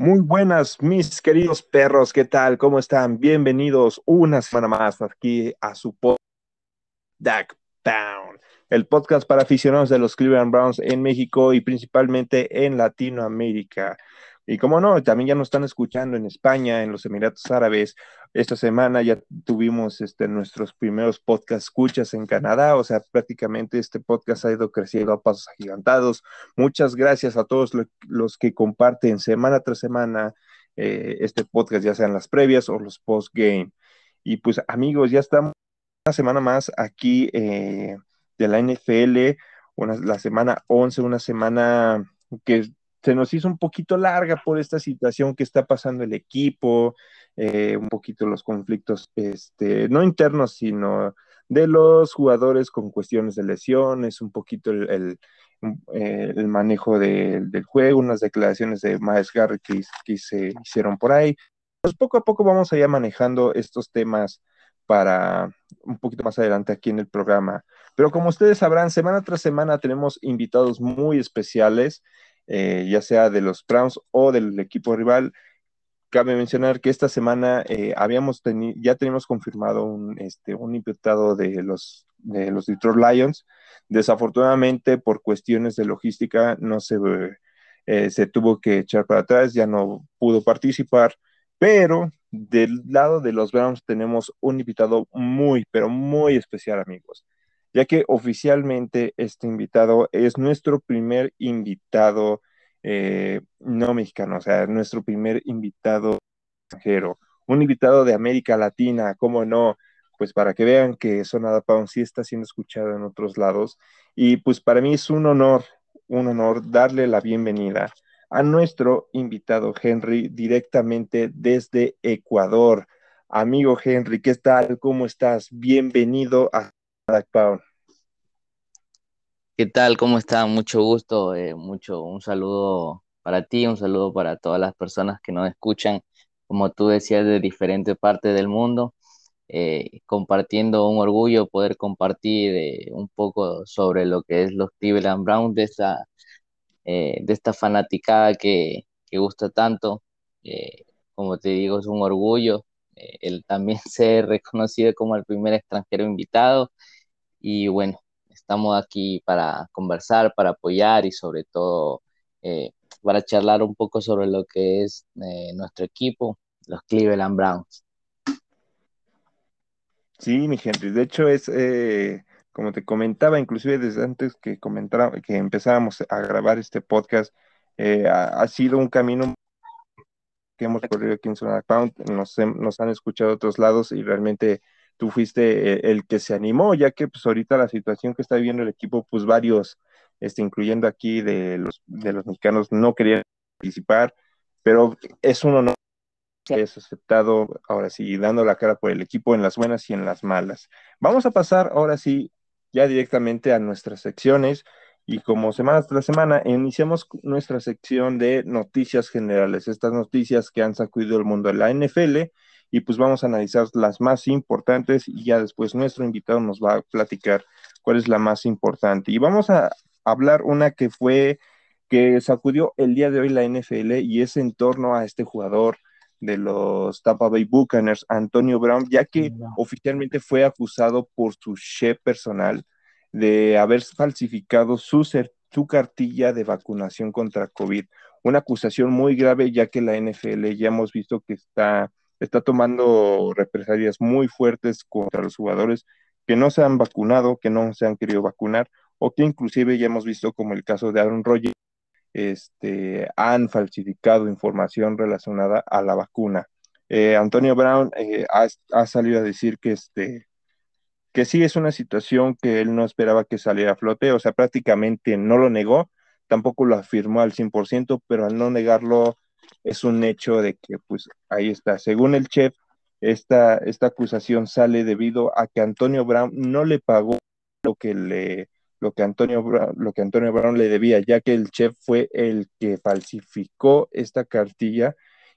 Muy buenas, mis queridos perros, ¿qué tal? ¿Cómo están? Bienvenidos una semana más aquí a su podcast Pound, el podcast para aficionados de los Cleveland Browns en México y principalmente en Latinoamérica. Y como no, también ya nos están escuchando en España, en los Emiratos Árabes. Esta semana ya tuvimos este, nuestros primeros podcast escuchas en Canadá, o sea, prácticamente este podcast ha ido creciendo a pasos agigantados. Muchas gracias a todos los que comparten semana tras semana eh, este podcast, ya sean las previas o los post-game. Y pues amigos, ya estamos una semana más aquí eh, de la NFL, una, la semana 11, una semana que se nos hizo un poquito larga por esta situación que está pasando el equipo, eh, un poquito los conflictos, este, no internos, sino de los jugadores con cuestiones de lesiones, un poquito el, eh, manejo del juego, unas declaraciones de Miles Garrett que, se hicieron por ahí. Pues poco a poco vamos a ir manejando estos temas para un poquito más adelante aquí en el programa. Pero como ustedes sabrán, semana tras semana tenemos invitados muy especiales. Eh, ya sea de los Browns o del equipo rival. Cabe mencionar que esta semana eh, habíamos ya tenemos confirmado un, este, un invitado de los, de los Detroit Lions. Desafortunadamente, por cuestiones de logística, no se, eh, se tuvo que echar para atrás, ya no pudo participar, pero del lado de los Browns tenemos un invitado muy, pero muy especial, amigos ya que oficialmente este invitado es nuestro primer invitado eh, no mexicano, o sea, nuestro primer invitado extranjero, un invitado de América Latina, ¿cómo no? Pues para que vean que Sonada Pound sí está siendo escuchado en otros lados. Y pues para mí es un honor, un honor darle la bienvenida a nuestro invitado Henry directamente desde Ecuador. Amigo Henry, ¿qué tal? ¿Cómo estás? Bienvenido a ¿Qué tal? ¿Cómo está? Mucho gusto, eh, mucho, un saludo para ti, un saludo para todas las personas que nos escuchan, como tú decías, de diferentes partes del mundo, eh, compartiendo un orgullo poder compartir eh, un poco sobre lo que es los Cleveland Browns, de esta, de esta fanaticada que, que gusta tanto. como te digo, es un orgullo el también ser reconocido como el primer extranjero invitado y bueno, estamos aquí para conversar, para apoyar y sobre todo eh, para charlar un poco sobre lo que es eh, nuestro equipo, los Cleveland Browns. Sí, mi gente, de hecho es, eh, como te comentaba, inclusive desde antes que, comentara, que empezábamos a grabar este podcast, ha, sido un camino que hemos corrido aquí en Zona Pound, nos, nos han escuchado otros lados y realmente tú fuiste eh, el que se animó, ya que pues ahorita la situación que está viviendo el equipo, pues varios, este, incluyendo aquí de los, de los mexicanos, no querían participar, pero es un honor que es aceptado, ahora sí, dando la cara por el equipo en las buenas y en las malas. Vamos a pasar ahora sí ya directamente a nuestras secciones y como semana tras semana iniciamos nuestra sección de noticias generales, estas noticias que han sacudido el mundo de la NFL y pues vamos a analizar las más importantes y ya después nuestro invitado nos va a platicar cuál es la más importante. Y vamos a hablar una que fue, que sacudió el día de hoy la NFL y es en torno a este jugador de los Tampa Bay Buccaneers, Antonio Brown, ya que oficialmente fue acusado por su chef personal de haber falsificado su, su cartilla de vacunación contra COVID. Una acusación muy grave, ya que la NFL ya hemos visto que está está tomando represalias muy fuertes contra los jugadores que no se han vacunado, que no se han querido vacunar, o que inclusive ya hemos visto como el caso de Aaron Rodgers, este, han falsificado información relacionada a la vacuna. Eh, Antonio Brown eh, ha, salido a decir que, este, que sí es una situación que él no esperaba que saliera a flote, o sea, prácticamente no lo negó, tampoco lo afirmó al 100%, pero al no negarlo, es un hecho de que, pues, ahí está. Según el chef, esta, esta acusación sale debido a que Antonio Brown no le pagó lo que le lo que Antonio Brown, lo que Antonio Brown le debía, ya que el chef fue el que falsificó esta cartilla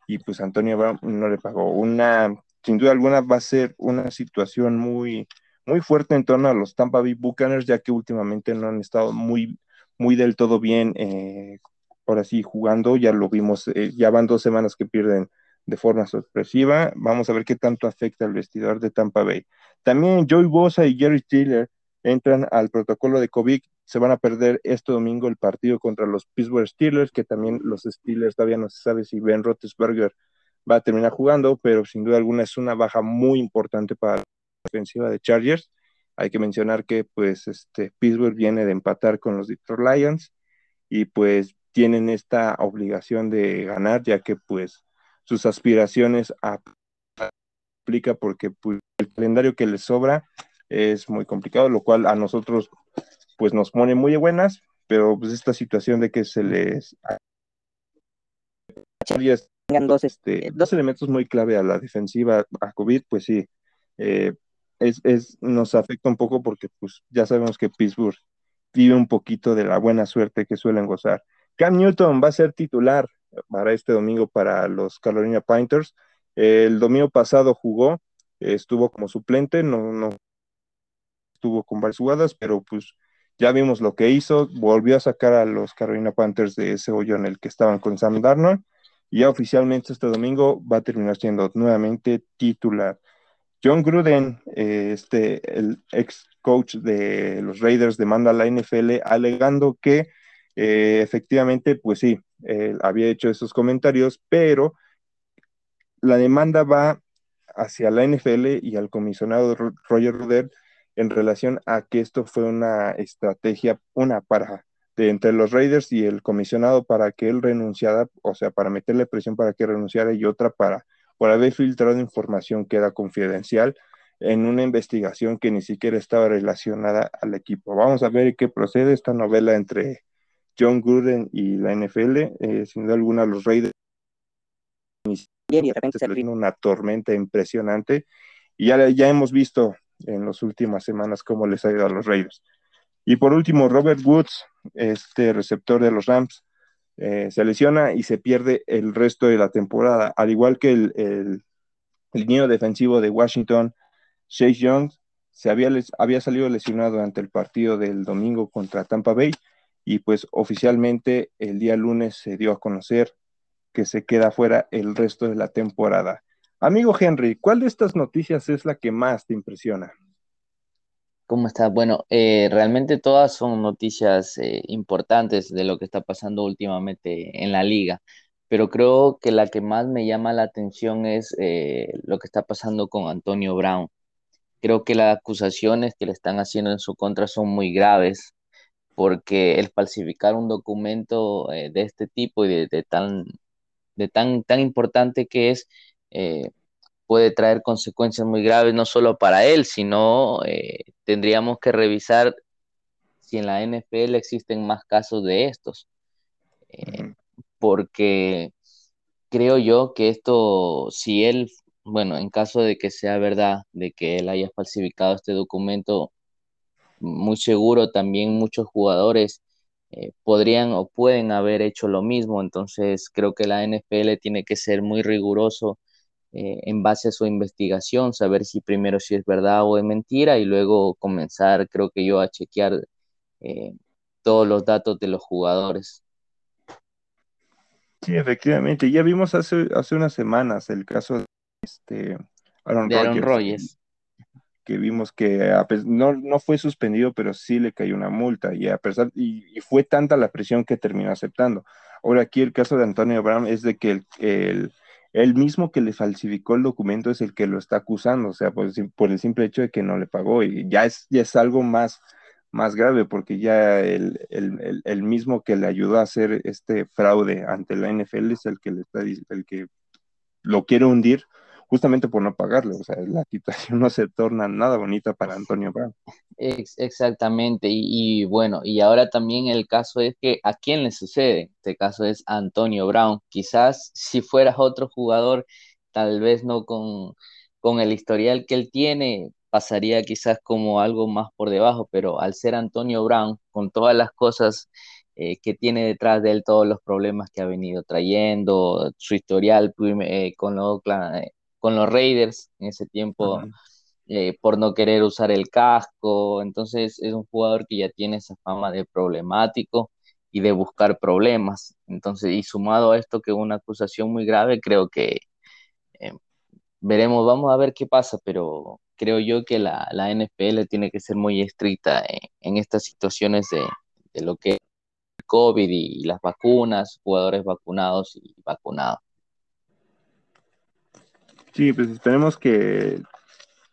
y pues Antonio Brown no le pagó. Una, sin duda alguna, va a ser una situación muy, muy fuerte en torno a los Tampa Bay Buccaneers, ya que últimamente no han estado muy, muy del todo bien eh, ahora sí jugando, ya lo vimos, eh, ya van dos semanas que pierden de forma sorpresiva. Vamos a ver qué tanto afecta al vestidor de Tampa Bay. También Joey Bosa y Jerry Tiller entran al protocolo de COVID. Se van a perder este domingo el partido contra los Pittsburgh Steelers, que también los Steelers todavía no se sabe si Ben Roethlisberger va a terminar jugando, pero sin duda alguna es una baja muy importante para la defensiva de Chargers. Hay que mencionar que pues este Pittsburgh viene de empatar con los Detroit Lions y pues tienen esta obligación de ganar, ya que pues sus aspiraciones aplica porque pues, el calendario que les sobra es muy complicado, lo cual a nosotros pues nos pone muy buenas, pero pues esta situación de que se les dos, este, dos elementos muy clave a la defensiva a COVID, pues sí, eh, es, es, nos afecta un poco porque pues ya sabemos que Pittsburgh vive un poquito de la buena suerte que suelen gozar. Cam Newton va a ser titular para este domingo para los Carolina Panthers. El domingo pasado jugó, estuvo como suplente, no, no estuvo con varias jugadas, pero pues ya vimos lo que hizo, volvió a sacar a los Carolina Panthers de ese hoyo en el que estaban con Sam Darnold, y ya oficialmente este domingo va a terminar siendo nuevamente titular. John Gruden, eh, este, el ex coach de los Raiders, demanda a la NFL alegando que eh, efectivamente, pues sí, él había hecho esos comentarios, pero la demanda va hacia la NFL y al comisionado Roger Ruder en relación a que esto fue una estrategia, una para de entre los Raiders y el comisionado para que él renunciara, o sea, para meterle presión para que renunciara y otra para por haber filtrado información que era confidencial en una investigación que ni siquiera estaba relacionada al equipo. Vamos a ver qué procede esta novela entre John Gruden y la NFL, eh, sin duda alguna los Raiders y de repente se vino una tormenta impresionante y ya, ya hemos visto en las últimas semanas cómo les ha ido a los Raiders. Y por último, Robert Woods, este receptor de los Rams, eh, se lesiona y se pierde el resto de la temporada, al igual que el, el, niño defensivo de Washington, Chase Young, se había, había salido lesionado durante el partido del domingo contra Tampa Bay y pues oficialmente el día lunes se dio a conocer que se queda fuera el resto de la temporada. Amigo Henry, ¿cuál de estas noticias es la que más te impresiona? ¿Cómo estás? Bueno, eh, realmente todas son noticias eh, importantes de lo que está pasando últimamente en la liga, pero creo que la que más me llama la atención es eh, lo que está pasando con Antonio Brown. Creo que las acusaciones que le están haciendo en su contra son muy graves porque el falsificar un documento eh, de este tipo y de, tan, de tan, tan importante que es, eh, puede traer consecuencias muy graves, no solo para él, sino eh, tendríamos que revisar si en la NFL existen más casos de estos. porque creo yo que esto, si él, bueno, en caso de que sea verdad, de que él haya falsificado este documento, muy seguro también muchos jugadores eh, podrían o pueden haber hecho lo mismo. Entonces creo que la NFL tiene que ser muy riguroso eh, en base a su investigación, saber si primero si es verdad o es mentira y luego comenzar, creo que yo, a chequear eh, todos los datos de los jugadores. Sí, efectivamente. Ya vimos hace, hace unas semanas el caso de este Aaron, Rodgers que vimos que no, no fue suspendido, pero sí le cayó una multa y a pesar y, fue tanta la presión que terminó aceptando. Ahora aquí el caso de Antonio Brown es de que el, el, mismo que le falsificó el documento es el que lo está acusando, o sea, por, por el simple hecho de que no le pagó y ya es, ya es algo más, más grave porque ya el, el, el, mismo que le ayudó a hacer este fraude ante la NFL es el que le está el que lo quiere hundir justamente por no pagarle. O sea, la situación no se torna nada bonita para Antonio Brown. exactamente, y, bueno, y ahora también el caso es que a quién le sucede. Este caso es Antonio Brown. Quizás si fueras otro jugador, tal vez no con, con el historial que él tiene, pasaría quizás como algo más por debajo, pero al ser Antonio Brown, con todas las cosas eh, que tiene detrás de él, todos los problemas que ha venido trayendo, su historial eh, con los eh, con los Raiders en ese tiempo eh, por no querer usar el casco. Entonces es un jugador que ya tiene esa fama de problemático y de buscar problemas. Entonces, y sumado a esto que una acusación muy grave, creo que eh, veremos, vamos a ver qué pasa, pero creo yo que la, la NFL tiene que ser muy estricta en, estas situaciones de, de, lo que es el COVID y, las vacunas, jugadores vacunados y vacunados. Sí, pues esperemos que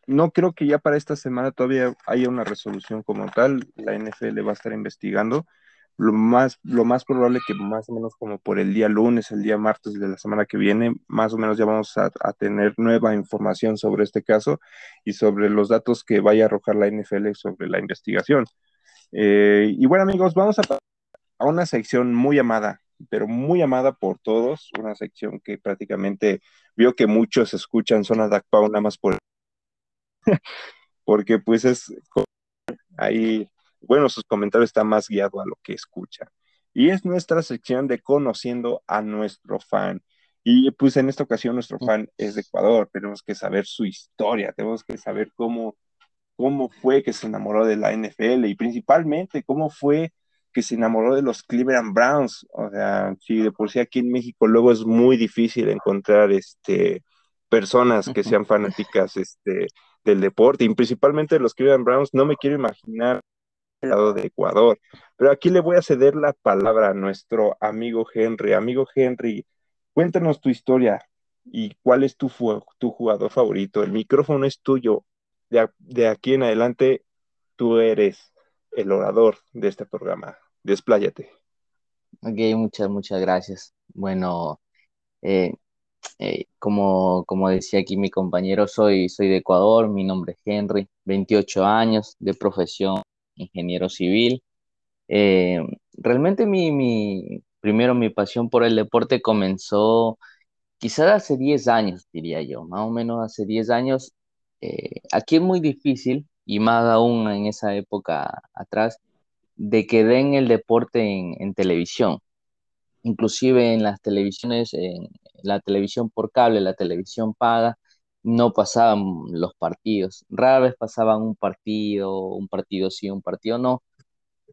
no creo que ya para esta semana todavía haya una resolución como tal. La NFL va a estar investigando. Lo más, lo más probable que más o menos como por el día lunes, el día martes de la semana que viene, más o menos ya vamos a, tener nueva información sobre este caso y sobre los datos que vaya a arrojar la NFL sobre la investigación. Eh, y bueno amigos, vamos a, a una sección muy amada, pero muy amada por todos, una sección que prácticamente vio que muchos escuchan Zona Pau nada más por porque pues es ahí, bueno, sus comentarios están más guiados a lo que escucha. Y es nuestra sección de conociendo a nuestro fan. Y pues en esta ocasión nuestro fan es de Ecuador, tenemos que saber su historia, tenemos que saber cómo, cómo fue que se enamoró de la NFL y principalmente cómo fue que se enamoró de los Cleveland Browns. O sea, si de por sí aquí en México luego es muy difícil encontrar este personas que sean fanáticas este, del deporte y principalmente los Cleveland Browns, no me quiero imaginar el lado de Ecuador. Pero aquí le voy a ceder la palabra a nuestro amigo Henry. Amigo Henry, cuéntanos tu historia y cuál es tu, tu jugador favorito. El micrófono es tuyo. De, de aquí en adelante, tú eres el orador de este programa. Despláyate. Ok, muchas, muchas gracias. Bueno, eh, eh, como, como decía aquí mi compañero, soy, soy de Ecuador, mi nombre es Henry, 28 años, de profesión ingeniero civil. Eh, realmente mi, mi, primero mi pasión por el deporte comenzó quizás hace 10 años, diría yo, más o menos hace 10 años. Eh, aquí es muy difícil, y más aún en esa época atrás, de que den el deporte en, en televisión inclusive en las televisiones, en la televisión por cable, la televisión paga, no pasaban los partidos. Rara vez pasaban un partido, un partido sí, un partido no.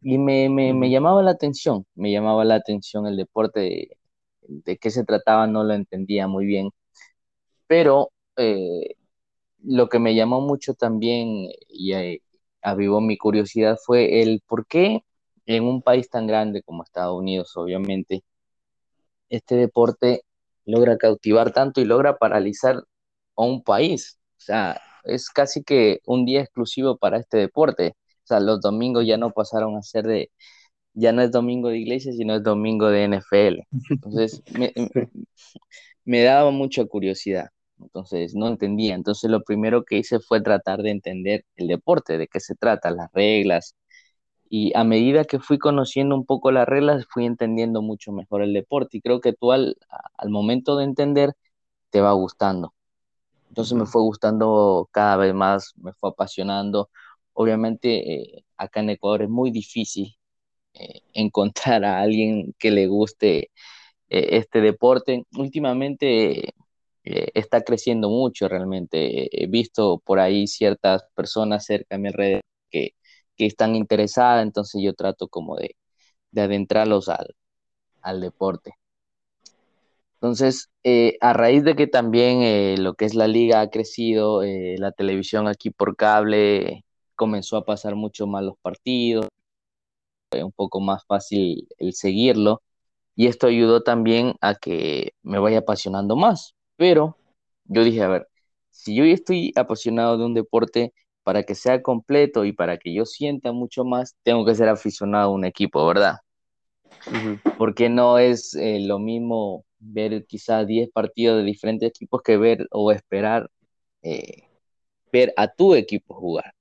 Y me, me, llamaba la atención, me llamaba la atención el deporte, de, qué se trataba no lo entendía muy bien. Pero eh, lo que me llamó mucho también y eh, avivó mi curiosidad fue el por qué en un país tan grande como Estados Unidos, obviamente, este deporte logra cautivar tanto y logra paralizar a un país. O sea, es casi que un día exclusivo para este deporte. O sea, los domingos ya no pasaron a ser de, ya no es domingo de iglesia, sino es domingo de NFL. Entonces, me, me daba mucha curiosidad. Entonces, no entendía. Entonces, lo primero que hice fue tratar de entender el deporte, de qué se trata, las reglas, y a medida que fui conociendo un poco las reglas, fui entendiendo mucho mejor el deporte y creo que tú al, momento de entender te va gustando. Entonces me fue gustando cada vez más, me fue apasionando. Obviamente eh, acá en Ecuador es muy difícil eh, encontrar a alguien que le guste eh, este deporte. Últimamente está creciendo mucho realmente. He visto por ahí ciertas personas cerca de mi red que que están interesadas, entonces yo trato como de, adentrarlos al, deporte. Entonces, eh, a raíz de que también eh, lo que es la liga ha crecido, eh, la televisión aquí por cable comenzó a pasar mucho más los partidos, un poco más fácil el seguirlo, y esto ayudó también a que me vaya apasionando más. Pero yo dije, a ver, si yo estoy apasionado de un deporte, para que sea completo y para que yo sienta mucho más, tengo que ser aficionado a un equipo, ¿verdad? Porque no es eh, lo mismo ver quizás 10 partidos de diferentes equipos que ver o esperar eh, ver a tu equipo jugar.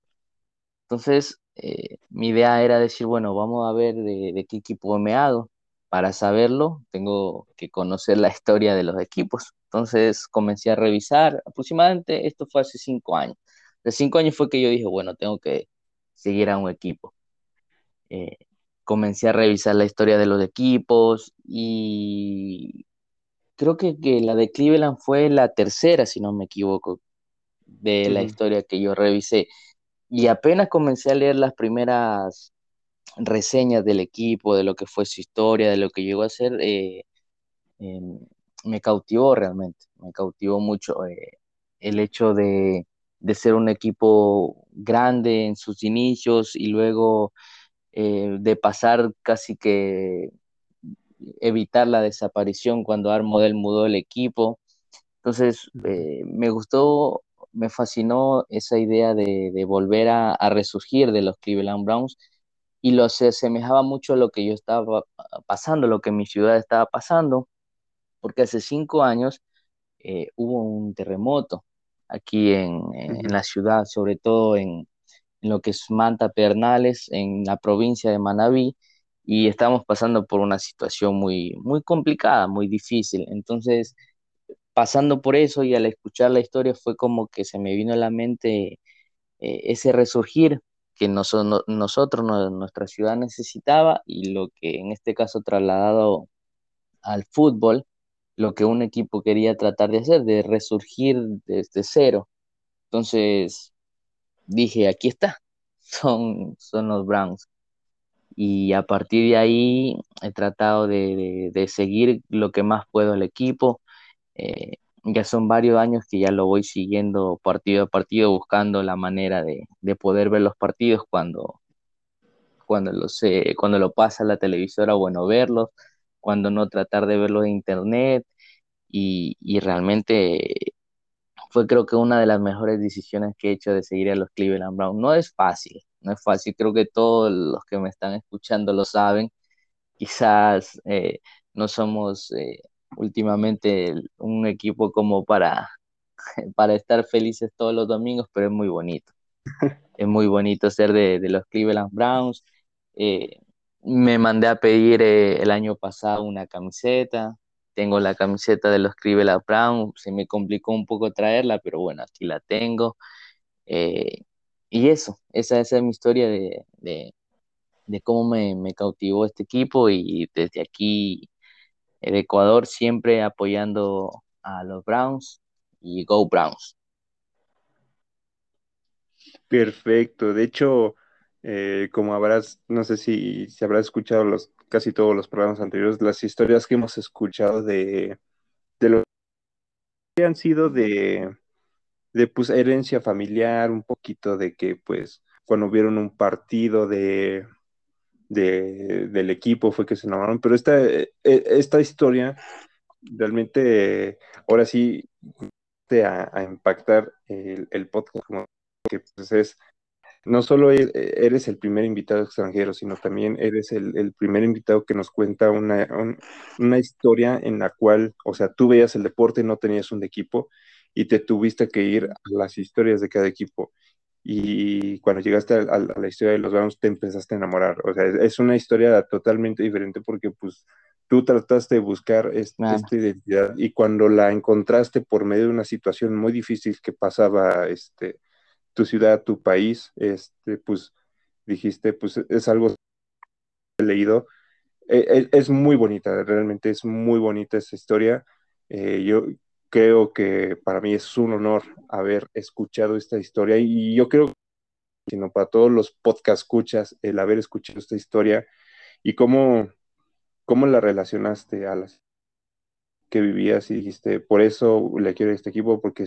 Entonces, eh, mi idea era decir, bueno, vamos a ver de, de, qué equipo me hago. Para saberlo, tengo que conocer la historia de los equipos. Entonces, comencé a revisar, aproximadamente, esto fue hace cinco años de cinco años fue que yo dije, bueno, tengo que seguir a un equipo. Eh, comencé a revisar la historia de los equipos y creo que, la de Cleveland fue la tercera, si no me equivoco, de la historia que yo revisé. Y apenas comencé a leer las primeras reseñas del equipo, de lo que fue su historia, de lo que llegó a ser, eh, em, me cautivó realmente, me cautivó mucho eh, el hecho de, de, ser un equipo grande en sus inicios y luego eh, de pasar casi que evitar la desaparición cuando Armodel mudó el equipo. Entonces, me gustó, me fascinó esa idea de, de volver a, a, resurgir de los Cleveland Browns y lo se asemejaba mucho a lo que yo estaba pasando, lo que mi ciudad estaba pasando, porque hace cinco años eh, hubo un terremoto aquí en, en, la ciudad, sobre todo en, en lo que es Manta Pernales, en la provincia de Manabí, y estamos pasando por una situación muy, muy complicada, muy difícil. Entonces, pasando por eso y al escuchar la historia fue como que se me vino a la mente eh, ese resurgir que nos, no, nosotros, no, nuestra ciudad necesitaba y lo que en este caso trasladado al fútbol, lo que un equipo quería tratar de hacer, de resurgir desde cero. Entonces dije, aquí está, son, son los Browns. Y a partir de ahí he tratado de, de, de seguir lo que más puedo al equipo. Eh, ya son varios años que ya lo voy siguiendo partido a partido, buscando la manera de, de poder ver los partidos cuando, cuando, lo sé, cuando lo pasa la televisora, bueno, verlos, cuando no tratar de verlos en internet. Y, y realmente fue creo que una de las mejores decisiones que he hecho de seguir a los Cleveland Browns. No es fácil, no es fácil, creo que todos los que me están escuchando lo saben. Quizás eh, no somos eh, últimamente un equipo como para, para estar felices todos los domingos, pero es muy bonito. es muy bonito ser de, los Cleveland Browns. Eh, me mandé a pedir el año pasado una camiseta, tengo la camiseta de los Cleveland Brown, se me complicó un poco traerla, pero bueno, aquí la tengo. Eh, y eso, esa, es mi historia de, de, de cómo me, me, cautivó este equipo y desde aquí, el Ecuador, siempre apoyando a los Browns y Go Browns. Perfecto, de hecho, eh, como habrás, no sé si, si habrás escuchado los casi todos los programas anteriores, las historias que hemos escuchado de, de lo que han sido de, de pues herencia familiar, un poquito de que pues cuando vieron un partido de, de del equipo fue que se enamoraron, pero esta, e, esta historia realmente ahora sí a, a impactar el, podcast como que pues es no solo e, eres el primer invitado extranjero, sino también eres el, el primer invitado que nos cuenta una, un, una, historia en la cual, o sea, tú veías el deporte, no tenías un equipo y te tuviste que ir a las historias de cada equipo. Y cuando llegaste a, a, a la historia de los Browns, te empezaste a enamorar. O sea, es, es, una historia totalmente diferente porque, pues, tú trataste de buscar este, esta identidad y cuando la encontraste por medio de una situación muy difícil que pasaba, este, tu ciudad, tu país, este, pues dijiste, pues es algo leído. Es, es, muy bonita, realmente es muy bonita esa historia. Eh, yo creo que para mí es un honor haber escuchado esta historia y yo creo, sino para todos los podcast escuchas, el haber escuchado esta historia y cómo, cómo la relacionaste a las que vivías y dijiste, por eso le quiero a este equipo, porque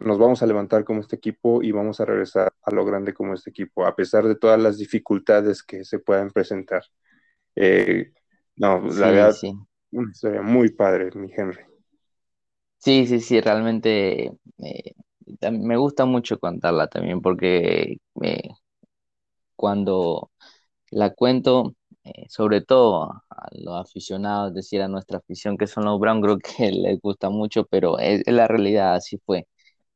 nos vamos a levantar como este equipo y vamos a regresar a lo grande como este equipo, a pesar de todas las dificultades que se puedan presentar. Eh, no, la sí, verdad, sí. una historia muy padre, mi Henry. Sí, sí, sí, realmente eh, me gusta mucho contarla también porque eh, cuando la cuento, eh, sobre todo a los aficionados, es decir, a nuestra afición que son los Brown, creo que les gusta mucho, pero es, la realidad, así fue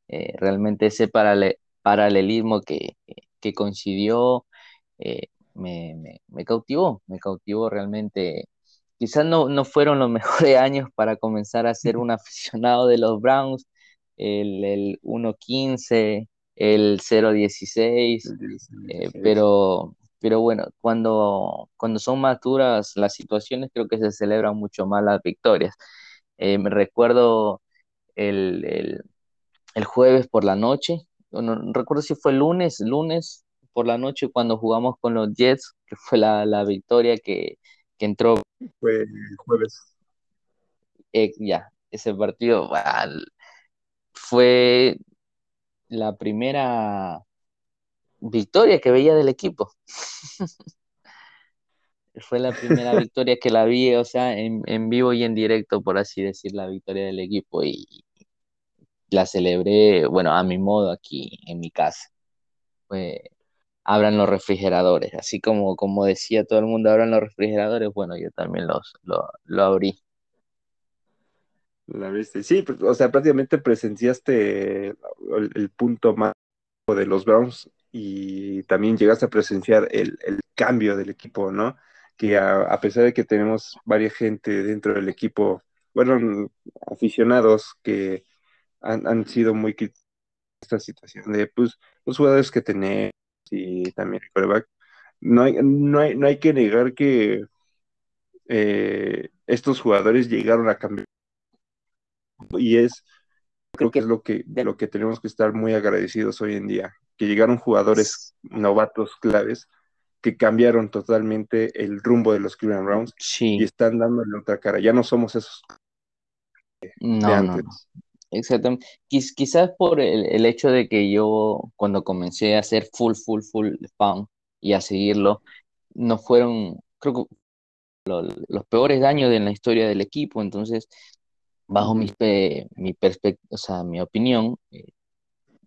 eh, realmente ese paralel, paralelismo que, que coincidió me, me, me, cautivó, me cautivó realmente. Quizás no, no fueron los mejores años para comenzar a ser un aficionado de los Browns, el, el 1-15, el 0-16, eh, pero, pero bueno, cuando, cuando son más duras las situaciones, creo que se celebran mucho más las victorias. Eh, me recuerdo el, el, el jueves por la noche, no, no, recuerdo si fue lunes, lunes, por la noche cuando jugamos con los Jets, que fue la, victoria que, entró. Fue jueves. Eh, ya, ese partido fue la primera victoria que veía del equipo. fue la primera victoria que la vi, o sea, en, en, vivo y en directo, por así decir, la victoria del equipo. Y la celebré, bueno, a mi modo aquí en mi casa. Pues, abran los refrigeradores, así como, como decía todo el mundo, abran los refrigeradores, bueno, yo también los, lo, abrí. La viste, sí, pues, o sea, prácticamente presenciaste el, punto más de los Browns y también llegaste a presenciar el, cambio del equipo, ¿no? Que a, pesar de que tenemos varias gente dentro del equipo, bueno, aficionados que han, han sido muy esta situación de pues los jugadores que tenemos y también el coreback. No hay, no, hay, no hay que negar que eh, estos jugadores llegaron a cambiar. Y es, creo que es lo que, lo que tenemos que estar muy agradecidos hoy en día, que llegaron jugadores novatos claves que cambiaron totalmente el rumbo de los Cleveland Browns y están dándole otra cara. Ya no somos esos no, antes. Exactamente. quizás por el, hecho de que yo cuando comencé a hacer full, full, full fan y a seguirlo, no fueron, creo que los peores daños de la historia del equipo. Entonces, bajo mi, mi o sea, mi opinión, eh,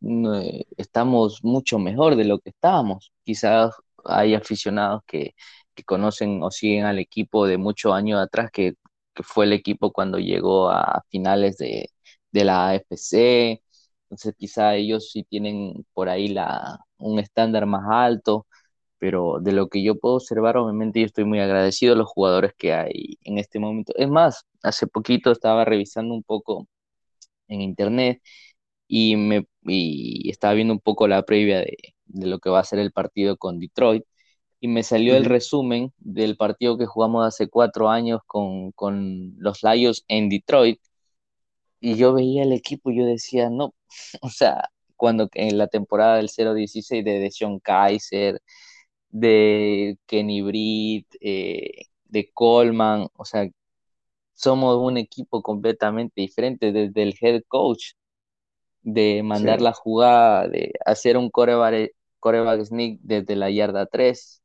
eh, estamos mucho mejor de lo que estábamos. Quizás hay aficionados que, que conocen o siguen al equipo de muchos años atrás, que, que fue el equipo cuando llegó a finales de de la AFC, entonces quizá ellos sí tienen por ahí la, un estándar más alto, pero de lo que yo puedo observar, obviamente yo estoy muy agradecido a los jugadores que hay en este momento. Es más, hace poquito estaba revisando un poco en internet y, me, y estaba viendo un poco la previa de, de, lo que va a ser el partido con Detroit y me salió el resumen del partido que jugamos hace cuatro años con, con los Lions en Detroit y yo veía el equipo y yo decía, no, o sea, cuando en la temporada del 0-16 de Deshaun Kaiser, de Kenny Britt, eh, de Coleman, o sea, somos un equipo completamente diferente desde el head coach, de mandar la jugada, de hacer un coreback, sneak desde la yarda 3,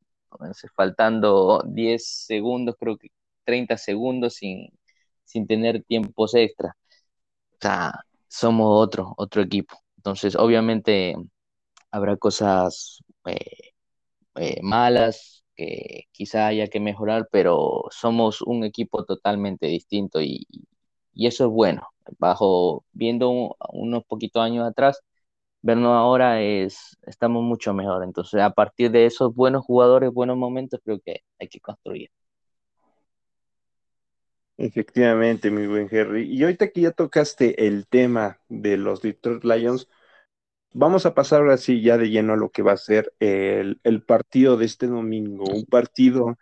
faltando 10 segundos, creo que 30 segundos sin, sin tener tiempos extra sea, somos otro, otro equipo. Entonces, obviamente habrá cosas eh, eh, malas que quizá haya que mejorar, pero somos un equipo totalmente distinto y, eso es bueno. Bajo, viendo unos poquitos años atrás, vernos ahora es, estamos mucho mejor. Entonces, a partir de esos buenos jugadores, buenos momentos, creo que hay que construir. Efectivamente, mi buen Henry. Y ahorita que ya tocaste el tema de los Detroit Lions, vamos a pasar ahora sí ya de lleno a lo que va a ser el, partido de este domingo. Un partido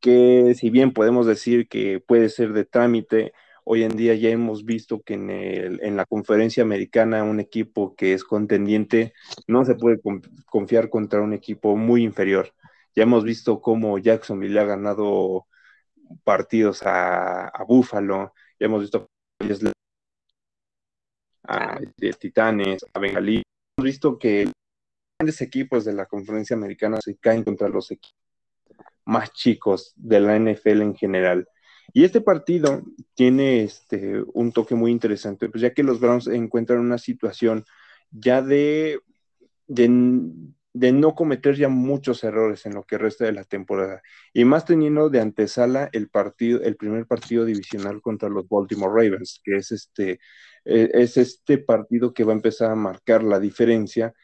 que, si bien podemos decir que puede ser de trámite, hoy en día ya hemos visto que en, el, en la conferencia americana un equipo que es contendiente no se puede confiar contra un equipo muy inferior. Ya hemos visto cómo Jacksonville ha ganado partidos a, a Buffalo, ya hemos visto a, de Titanes, a Bengalí, hemos visto que grandes equipos de la conferencia americana se caen contra los equipos más chicos de la NFL en general. Y este partido tiene este, un toque muy interesante, pues ya que los Browns encuentran una situación ya de, de, de no cometer ya muchos errores en lo que resta de la temporada. Y más teniendo de antesala el partido, el primer partido divisional contra los Baltimore Ravens, que es este, e, es este partido que va a empezar a marcar la diferencia.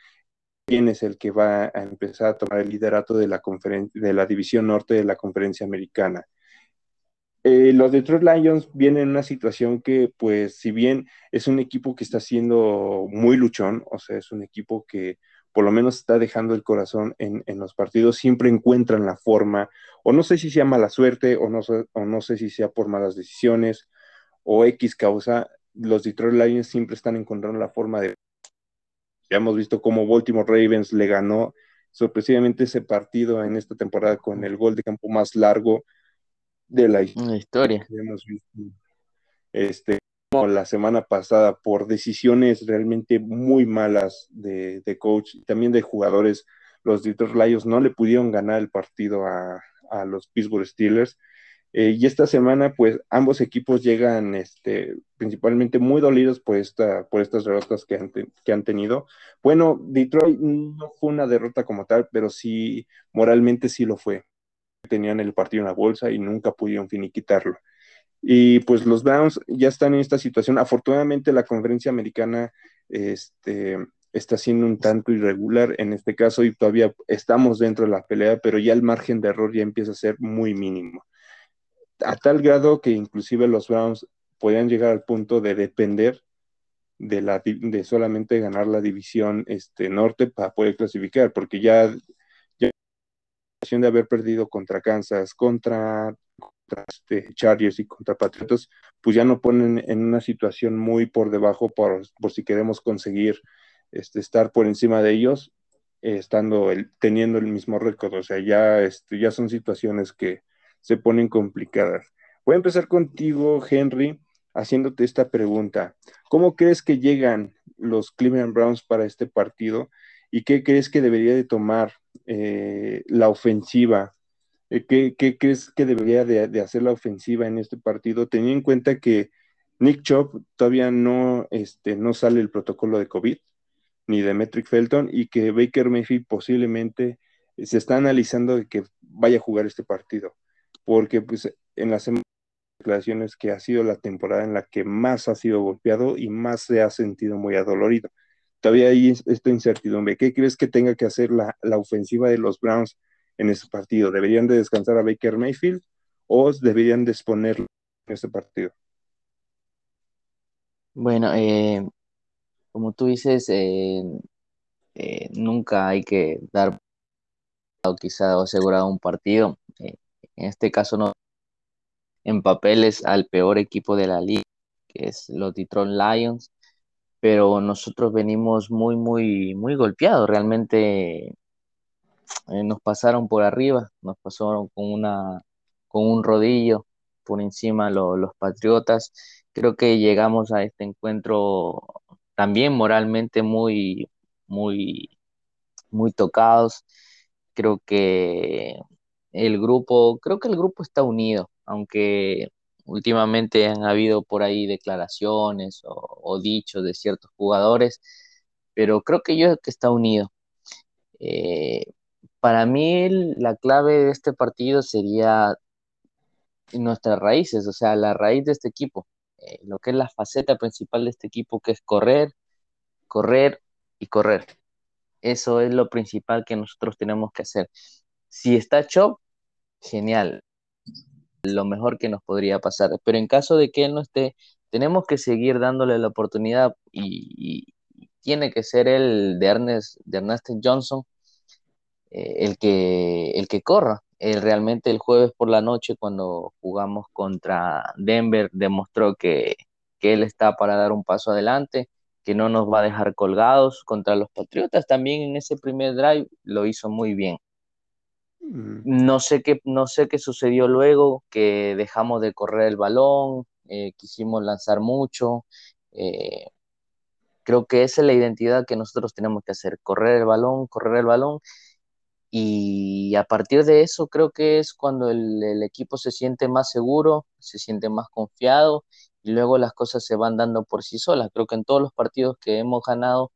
Quién es el que va a empezar a tomar el liderato de la, de la división norte de la conferencia americana. Eh, los Detroit Lions vienen en una situación que, pues, si bien es un equipo que está siendo muy luchón, o sea, es un equipo que por lo menos está dejando el corazón en, los partidos, siempre encuentran la forma, o no sé si sea mala suerte, o no, o no sé si sea por malas decisiones, o X causa, los Detroit Lions siempre están encontrando la forma de... Ya hemos visto cómo Baltimore Ravens le ganó sorpresivamente ese partido en esta temporada con el gol de campo más largo de la historia. Que hemos visto. Este, la semana pasada por decisiones realmente muy malas de, coach y también de jugadores. Los Detroit Lions no le pudieron ganar el partido a, a los Pittsburgh Steelers. Eh, y esta semana, pues ambos equipos llegan este, principalmente muy dolidos por, esta, por estas derrotas que han, que han tenido. Bueno, Detroit no fue una derrota como tal, pero sí, moralmente sí lo fue. Tenían el partido en la bolsa y nunca pudieron finiquitarlo. Y pues los Browns ya están en esta situación. Afortunadamente la conferencia americana este, está siendo un tanto irregular en este caso y todavía estamos dentro de la pelea, pero ya el margen de error ya empieza a ser muy mínimo. A tal grado que inclusive los Browns podrían llegar al punto de depender de, la, de solamente ganar la división este, norte para poder clasificar, porque ya, ya de haber perdido contra Kansas, contra, contra este, Chargers y contra Patriotas, pues ya no ponen en una situación muy por debajo por, por si queremos conseguir este, estar por encima de ellos, estando el, teniendo el mismo récord. O sea, ya, este, ya son situaciones que se ponen complicadas. Voy a empezar contigo, Henry, haciéndote esta pregunta. ¿Cómo crees que llegan los Cleveland Browns para este partido? ¿Y qué crees que debería de tomar eh, la ofensiva? Eh, ¿Qué, ¿Qué, crees que debería de, de, hacer la ofensiva en este partido, teniendo en cuenta que Nick Chop todavía no, este, no sale el protocolo de COVID? ni de Metric Felton y que Baker Mayfield posiblemente se está analizando de que vaya a jugar este partido, porque pues en las declaraciones que ha sido la temporada en la que más ha sido golpeado y más se ha sentido muy adolorido. Todavía hay esta incertidumbre. ¿Qué crees que tenga que hacer la, la ofensiva de los Browns en este partido? ¿Deberían de descansar a Baker Mayfield o deberían de en este partido? Bueno, eh, como tú dices, eh, eh, nunca hay que dar o quizá asegurado un partido. Eh, en este caso no en papeles al peor equipo de la liga, que es los Detroit Lions, pero nosotros venimos muy, muy, muy golpeados. Realmente nos pasaron por arriba, nos pasaron con una, con un rodillo por encima los Patriotas. Creo que llegamos a este encuentro también moralmente muy, muy, muy tocados. Creo que el grupo, creo que el grupo está unido, aunque últimamente han habido por ahí declaraciones o, dichos de ciertos jugadores, pero creo que yo que está unido. Eh, para mí la clave de este partido sería nuestras raíces, o sea, la raíz de este equipo. Eh, lo que es la faceta principal de este equipo, que es correr, correr y correr. Eso es lo principal que nosotros tenemos que hacer. Si está Chop, genial, lo mejor que nos podría pasar. Pero en caso de que no esté, tenemos que seguir dándole la oportunidad y, tiene que ser el de Ernest, de Ernest Johnson el, que, el que corra. Él realmente el jueves por la noche cuando jugamos contra Denver demostró que, él está para dar un paso adelante, que no nos va a dejar colgados contra los Patriotas. También en ese primer drive lo hizo muy bien. Mm. No sé qué, no sé qué sucedió luego, que dejamos de correr el balón, eh, quisimos lanzar mucho. Eh, creo que esa es la identidad que nosotros tenemos que hacer, correr el balón, correr el balón y a partir de eso creo que es cuando el, equipo se siente más seguro, se siente más confiado y luego las cosas se van dando por sí solas. Creo que en todos los partidos que hemos ganado,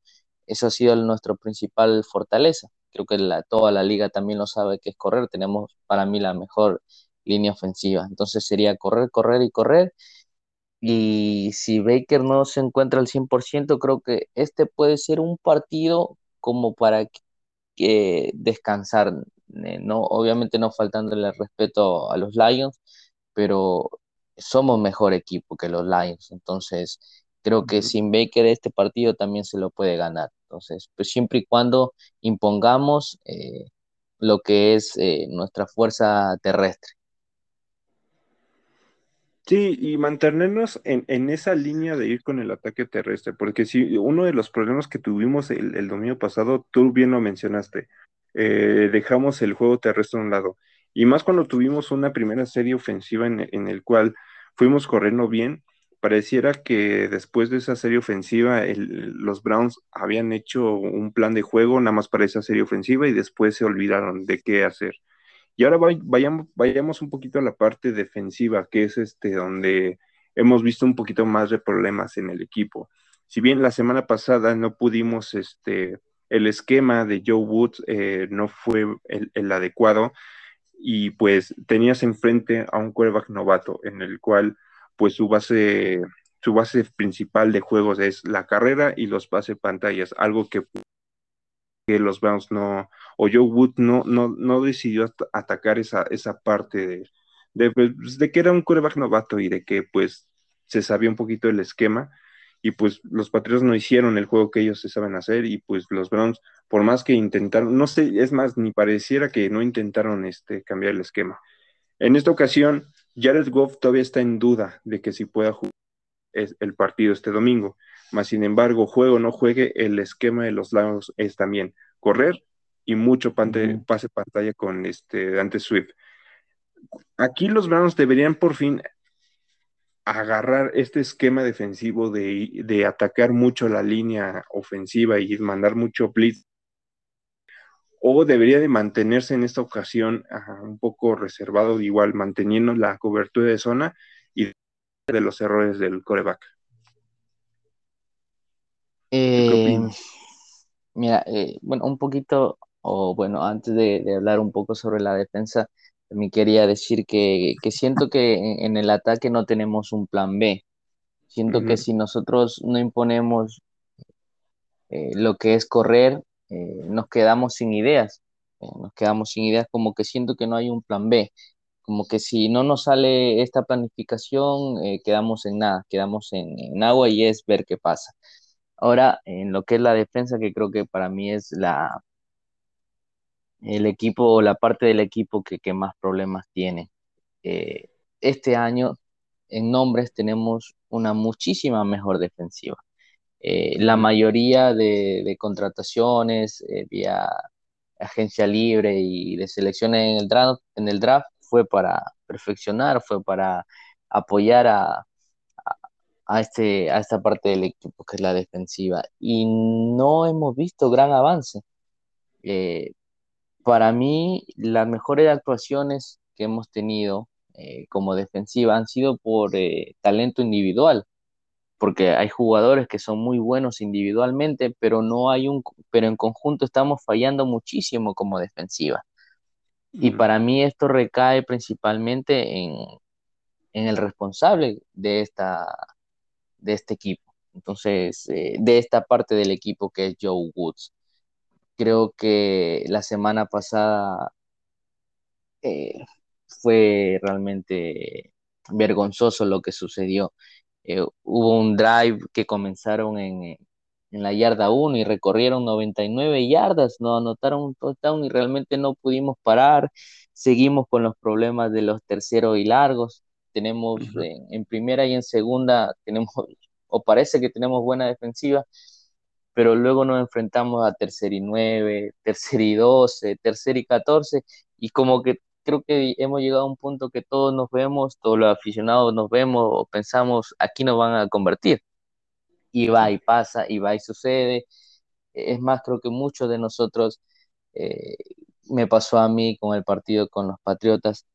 eso ha sido nuestra principal fortaleza. Creo que toda la liga también lo sabe que es correr. Tenemos para mí la mejor línea ofensiva. Entonces sería correr, correr y correr. Y si Baker no se encuentra al 100%, creo que este puede ser un partido como para que descansar, eh, no, obviamente no faltándole respeto a los Lions, pero somos mejor equipo que los Lions, entonces creo que sin Baker este partido también se lo puede ganar, entonces, pues siempre y cuando impongamos eh, lo que es eh, nuestra fuerza terrestre. Sí, y mantenernos en, en, esa línea de ir con el ataque terrestre, porque si uno de los problemas que tuvimos el, el, domingo pasado, tú bien lo mencionaste, eh, dejamos el juego terrestre a un lado. Y más cuando tuvimos una primera serie ofensiva en, en el cual fuimos corriendo bien, pareciera que después de esa serie ofensiva los Browns habían hecho un plan de juego nada más para esa serie ofensiva y después se olvidaron de qué hacer. Y ahora vayamos, vayamos un poquito a la parte defensiva, que es este donde hemos visto un poquito más de problemas en el equipo. Si bien la semana pasada no pudimos, este, el esquema de Joe Woods eh, no fue el, adecuado y pues tenías enfrente a un quarterback novato en el cual pues su base, su base principal de juegos es la carrera y los base pantallas, algo que, que los Browns no, o Joe Wood no, no, no decidió atacar esa, esa parte de, de, pues, de que era un quarterback novato y de que pues se sabía un poquito el esquema y pues los Patriots no hicieron el juego que ellos se saben hacer y pues los Browns, por más que intentaron, no sé, es más, ni pareciera que no intentaron este, cambiar el esquema. En esta ocasión, Jared Goff todavía está en duda de que si pueda jugar el partido este domingo, más sin embargo, juegue o no juegue, el esquema de los Lions es también correr y mucho pase pantalla con este Dante Swift. Aquí los Browns deberían por fin agarrar este esquema defensivo de, atacar mucho la línea ofensiva y mandar mucho blitz, o debería de mantenerse en esta ocasión un poco reservado, igual manteniendo la cobertura de zona y de los errores del coreback. Eh, mira, eh, bueno, un poquito, o bueno, antes de hablar un poco sobre la defensa, me quería decir que, siento que en, el ataque no tenemos un plan B. Siento que si nosotros no imponemos eh, lo que es correr, eh, nos quedamos sin ideas. Nos quedamos sin ideas como que siento que no hay un plan B. Como que si no nos sale esta planificación, quedamos en nada, quedamos en, en agua y es ver qué pasa. Ahora, en lo que es la defensa, que creo que para mí es la, el equipo o la parte del equipo que, más problemas tiene. Eh, este año en nombres tenemos una muchísima mejor defensiva. Eh, la mayoría de, contrataciones eh, vía agencia libre y de selección en el, draft, en el draft fue para perfeccionar, fue para apoyar a, este, a esta parte del equipo que es la defensiva. Y no hemos visto gran avance para mí, las mejores actuaciones que hemos tenido eh, como defensiva han sido por eh, talento individual, porque hay jugadores que son muy buenos individualmente, pero no hay un, pero en conjunto estamos fallando muchísimo como defensiva. Y para mí esto recae principalmente en, el responsable de esta, de este equipo. Entonces, eh, de esta parte del equipo que es Joe Woods. Creo que la semana pasada eh, fue realmente vergonzoso lo que sucedió. Eh, hubo un drive que comenzaron en, la yarda 1 y recorrieron 99 yardas, no anotaron un touchdown y realmente no pudimos parar. Seguimos con los problemas de los terceros y largos. Tenemos en, en, primera y en segunda, tenemos, o parece que tenemos buena defensiva, pero luego nos enfrentamos a tercer y nueve, tercer y doce, tercer y catorce, y como que creo que hemos llegado a un punto que todos nos vemos, todos los aficionados nos vemos o pensamos, aquí nos van a convertir. Y va y pasa, y va y sucede. Es más, creo que muchos de nosotros, eh, me pasó a mí con el partido con los Patriotas,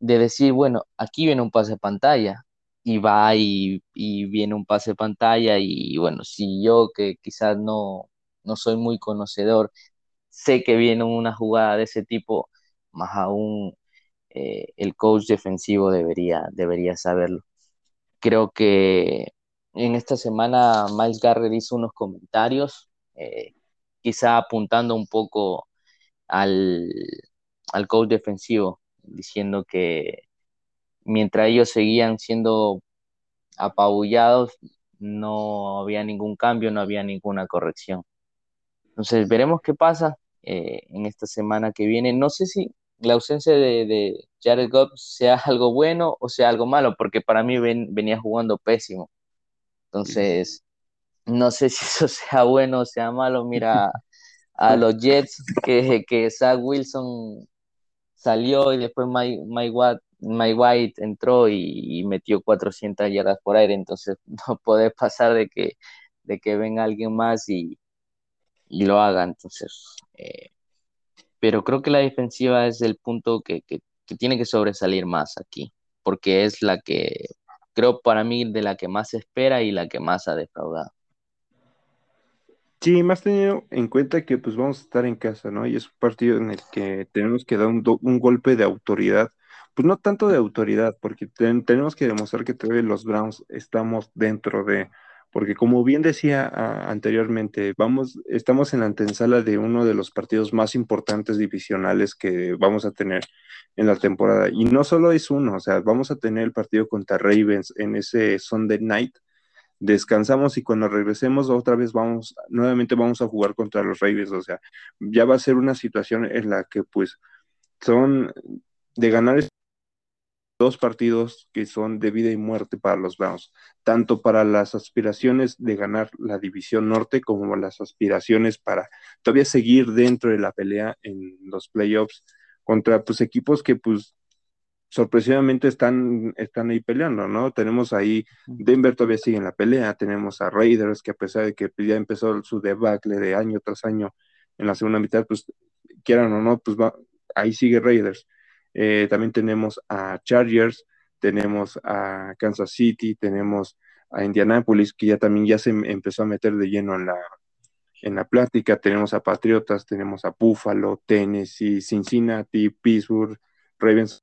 de decir, bueno, aquí viene un pase de pantalla, y va y, viene un pase de pantalla y bueno, si yo que quizás no, no soy muy conocedor, sé que viene una jugada de ese tipo, más aún eh, el coach defensivo debería, debería saberlo. Creo que en esta semana Miles Garrett hizo unos comentarios, eh, quizá apuntando un poco al, al coach defensivo, diciendo que mientras ellos seguían siendo apabullados, no había ningún cambio, no había ninguna corrección. Entonces, veremos qué pasa eh, en esta semana que viene. No sé si la ausencia de, Jared Goff sea algo bueno o sea algo malo, porque para mí venía jugando pésimo. Entonces, no sé si eso sea bueno o sea malo. Mira a los Jets que, que Zach Wilson salió y después Mike, Mike, White entró y, metió 400 yardas por aire, entonces no puede pasar de que, de que venga alguien más y, lo haga, entonces, eh, pero creo que la defensiva es el punto que, que, tiene que sobresalir más aquí, porque es la que, creo para mí, de la que más se espera y la que más ha defraudado. Sí, más teniendo en cuenta que pues vamos a estar en casa, ¿no? Y es un partido en el que tenemos que dar un, golpe de autoridad, pues no tanto de autoridad, porque tenemos que demostrar que todavía los Browns estamos dentro de, porque como bien decía anteriormente, vamos, estamos en la antesala de uno de los partidos más importantes divisionales que vamos a tener en la temporada. Y no solo es uno, o sea, vamos a tener el partido contra Ravens en ese Sunday night descansamos y cuando regresemos otra vez vamos, nuevamente vamos a jugar contra los Ravens, o sea, ya va a ser una situación en la que pues son de ganar dos partidos que son de vida y muerte para los Browns, tanto para las aspiraciones de ganar la división norte como las aspiraciones para todavía seguir dentro de la pelea en los playoffs contra pues equipos que pues sorpresivamente están, están ahí peleando, ¿no? Tenemos ahí, Denver todavía sigue en la pelea, tenemos a Raiders, que a pesar de que ya empezó su debacle de año tras año en la segunda mitad, pues quieran o no, pues va, ahí sigue Raiders. Eh, también tenemos a Chargers, tenemos a Kansas City, tenemos a Indianapolis, que ya también ya se empezó a meter de lleno en la, en la plática, tenemos a Patriotas, tenemos a Buffalo, Tennessee, Cincinnati, Pittsburgh, Ravens,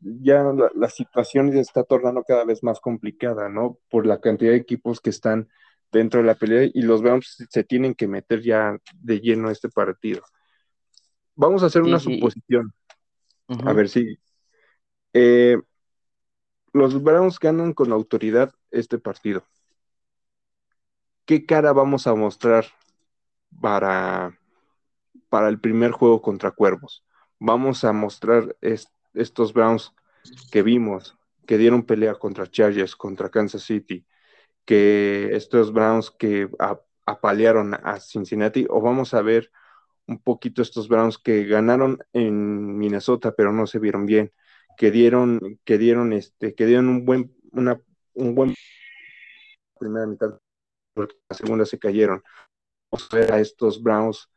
ya la, situación se está tornando cada vez más complicada, ¿no? Por la cantidad de equipos que están dentro de la pelea y los Browns se tienen que meter ya de lleno a este partido. Vamos a hacer una suposición. A ver si. Eh, los Browns ganan con autoridad este partido. ¿Qué cara vamos a mostrar para, para el primer juego contra Cuervos? Vamos a mostrar estos Browns que vimos, que dieron pelea contra Chargers, contra Kansas City, que estos Browns que apalearon a Cincinnati, o vamos a ver un poquito estos Browns que ganaron en Minnesota, pero no se vieron bien, que dieron, que dieron este, que dieron un buen, una, un buen primera mitad, porque la segunda se cayeron. Vamos a ver a estos Browns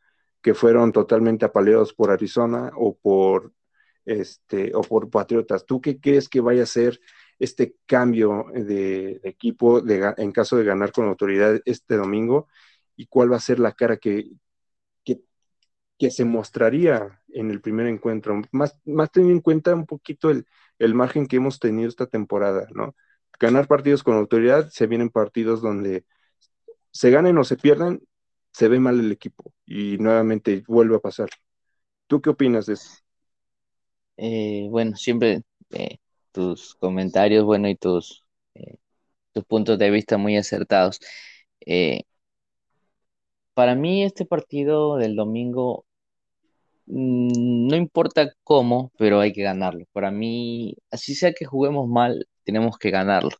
que fueron totalmente apaleados por Arizona o por este, o por Patriotas. ¿Tú qué crees que vaya a ser este cambio de, equipo en caso de ganar con autoridad este domingo? ¿Y cuál va a ser la cara que, que, se mostraría en el primer encuentro? Más, más teniendo en cuenta un poquito el, el margen que hemos tenido esta temporada, ¿no? Ganar partidos con autoridad, se vienen partidos donde se ganen o se pierdan, se ve mal el equipo y nuevamente vuelve a pasar. ¿Tú qué opinas de eso? Eh, bueno, siempre eh, tus comentarios, bueno, y tus, eh, tus puntos de vista muy acertados. Para mí este partido del domingo, mm, no importa cómo, pero hay que ganarlo. Para mí, así sea que juguemos mal, tenemos que ganarlo.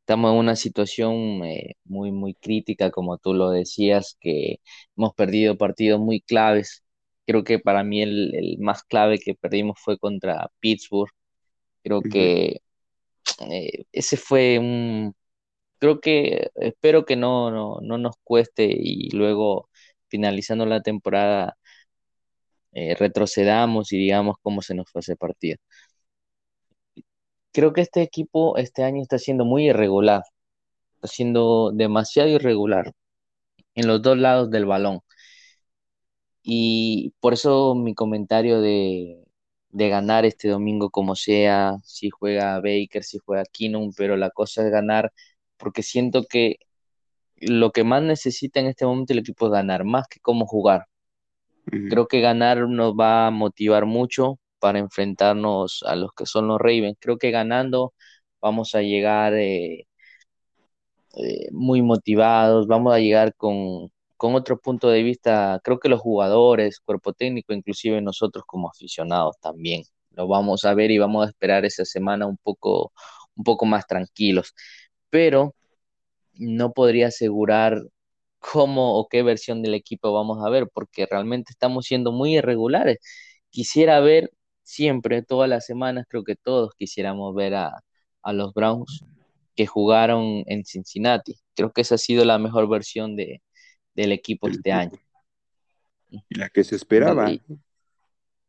Estamos en una situación muy, muy crítica, como tú lo decías, que hemos perdido partidos muy claves Creo que para mí el, más clave que perdimos fue contra Pittsburgh. Creo que eh, ese fue un... Creo que espero que no, no, nos cueste y luego finalizando la temporada eh, retrocedamos y digamos cómo se nos fue ese partido. Creo que este equipo este año está siendo muy irregular, está siendo demasiado irregular en los dos lados del balón. Y por eso mi comentario de, ganar este domingo como sea, si juega Baker, si juega Keenum, pero la cosa es ganar porque siento que lo que más necesita en este momento el equipo es ganar, más que cómo jugar. Creo que ganar nos va a motivar mucho para enfrentarnos a los que son los Ravens. Creo que ganando vamos a llegar eh, eh, muy motivados, vamos a llegar con, con otro punto de vista, creo que los jugadores, cuerpo técnico, inclusive nosotros como aficionados también, lo vamos a ver y vamos a esperar esa semana un poco, un poco más tranquilos. Pero no podría asegurar cómo o qué versión del equipo vamos a ver, porque realmente estamos siendo muy irregulares. Quisiera ver siempre, todas las semanas, creo que todos quisiéramos ver a, los Browns que jugaron en Cincinnati. Creo que esa ha sido la mejor versión de, del equipo este año. Y la que se esperaba.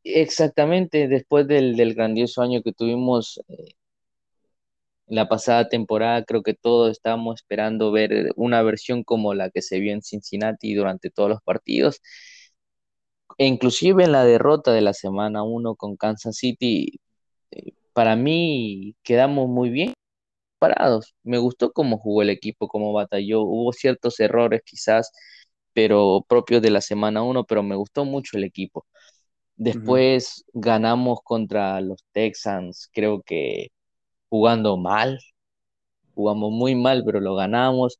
exactamente, después del, grandioso año que tuvimos eh, la pasada temporada creo que todos estábamos esperando ver una versión como la que se vio en Cincinnati durante todos los partidos. E inclusive en la derrota de la semana 1 con Kansas City, eh, para mí quedamos muy bien parados. Me gustó cómo jugó el equipo, cómo batalló. Hubo ciertos errores quizás, pero propios de la semana 1, pero me gustó mucho el equipo. Después ganamos contra los Texans, creo que jugando mal, jugamos muy mal, pero lo ganamos.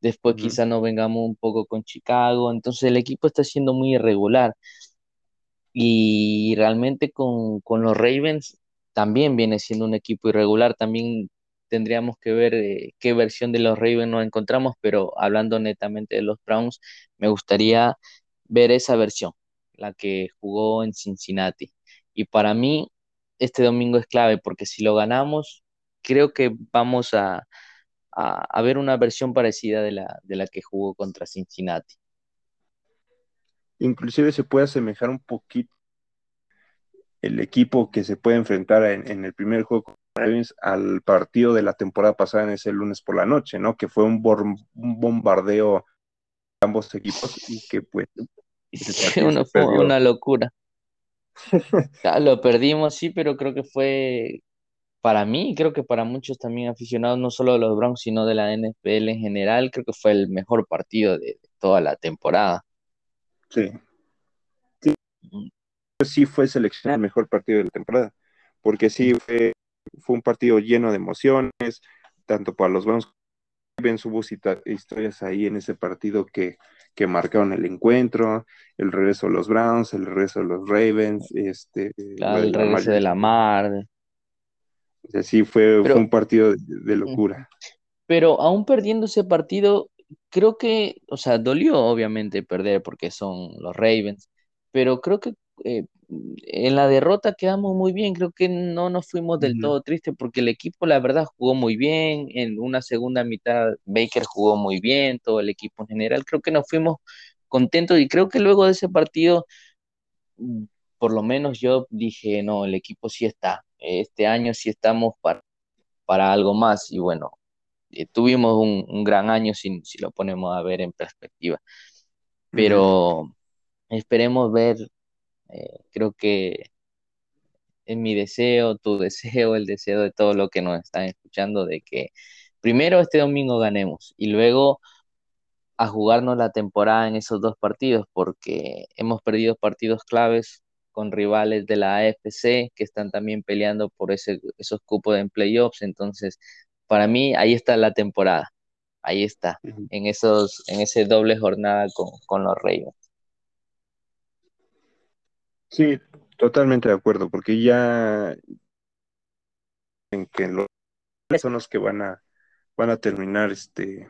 Después quizá nos vengamos un poco con Chicago. Entonces el equipo está siendo muy irregular. Y realmente con, los Ravens también viene siendo un equipo irregular. También tendríamos que ver eh, qué versión de los Ravens nos encontramos, pero hablando netamente de los Browns, me gustaría ver esa versión, la que jugó en Cincinnati. Y para mí, este domingo es clave porque si lo ganamos, creo que vamos a, ver una versión parecida de la, de la que jugó contra Cincinnati. Inclusive se puede asemejar un poquito el equipo que se puede enfrentar en, el primer juego al partido de la temporada pasada en ese lunes por la noche, ¿no? Que fue un, bombardeo de ambos equipos y que pues... fue una locura. lo perdimos, sí, pero creo que fue para mí, creo que para muchos también aficionados, no solo de los Browns, sino de la NFL en general, creo que fue el mejor partido de, toda la temporada. Sí. sí. fue seleccionado el mejor partido de la temporada, porque sí fue, fue un partido lleno de emociones, tanto para los Browns ven hubo historias ahí en ese partido que, que marcaron el encuentro, el regreso de los Browns, el regreso de los Ravens, este, el regreso de Mar sí, fue, un partido de, locura. Pero aún perdiendo ese partido, creo que, o sea, dolió obviamente perder porque son los Ravens, pero creo que eh, en la derrota quedamos muy bien, creo que no nos fuimos del todo tristes porque el equipo la verdad jugó muy bien, en una segunda mitad Baker jugó muy bien, todo el equipo en general, creo que nos fuimos contentos y creo que luego de ese partido, mm, por lo menos yo dije, no, el equipo sí está, este año sí estamos para, para algo más y bueno, eh, tuvimos un, gran año si, si, lo ponemos a ver en perspectiva. Pero esperemos ver, eh, creo que es mi deseo, tu deseo, el deseo de todo lo que nos están escuchando, de que primero este domingo ganemos y luego a jugarnos la temporada en esos dos partidos, porque hemos perdido partidos claves con rivales de la AFC que están también peleando por ese, esos cupos en playoffs. Entonces, para mí, ahí está la temporada. Ahí está, en esos, en ese doble jornada con, los Ravens. Sí, totalmente de acuerdo, porque ya en que los son los que van a van a terminar este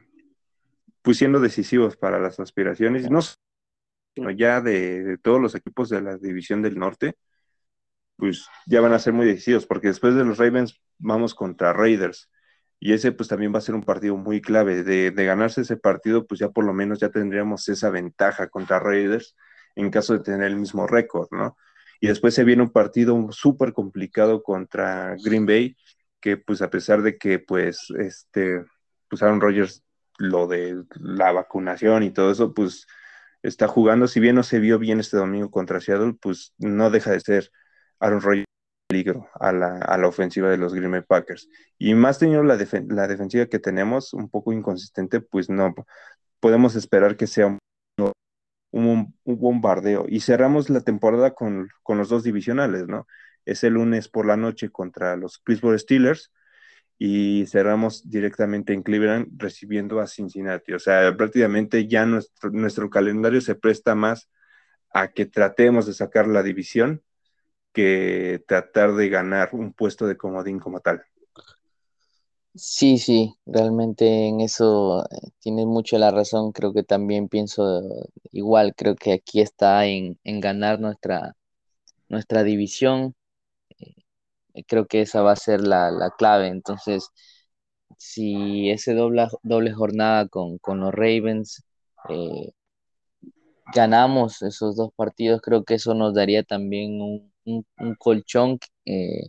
pues siendo decisivos para las aspiraciones, no ya de, todos los equipos de la división del norte, pues ya van a ser muy decididos, porque después de los Ravens vamos contra Raiders. Y ese pues también va a ser un partido muy clave. De, ganarse ese partido, pues ya por lo menos ya tendríamos esa ventaja contra Raiders en caso de tener el mismo récord, ¿no? Y después se viene un partido súper complicado contra Green Bay, que pues a pesar de que pues este, pues Aaron Rodgers, lo de la vacunación y todo eso, pues está jugando, si bien no se vio bien este domingo contra Seattle, pues no deja de ser Aaron Rodgers peligro a la, ofensiva de los Green Bay Packers. Y más teniendo la, la defensiva que tenemos, un poco inconsistente, pues no podemos esperar que sea un, un, bombardeo. Y cerramos la temporada con, con, los dos divisionales, ¿no? Es el lunes por la noche contra los Pittsburgh Steelers y cerramos directamente en Cleveland recibiendo a Cincinnati. O sea, prácticamente ya nuestro, nuestro calendario se presta más a que tratemos de sacar la división que tratar de ganar un puesto de comodín como tal. Sí, sí, realmente en eso eh, tienes mucho la razón. Creo que también pienso igual. Creo que aquí está en, en ganar nuestra, nuestra división. Eh, Creo que esa va a ser la, la clave. Entonces, si ese doble, doble jornada con, con los Ravens eh, ganamos esos dos partidos, creo que eso nos daría también un, un- colchón eh,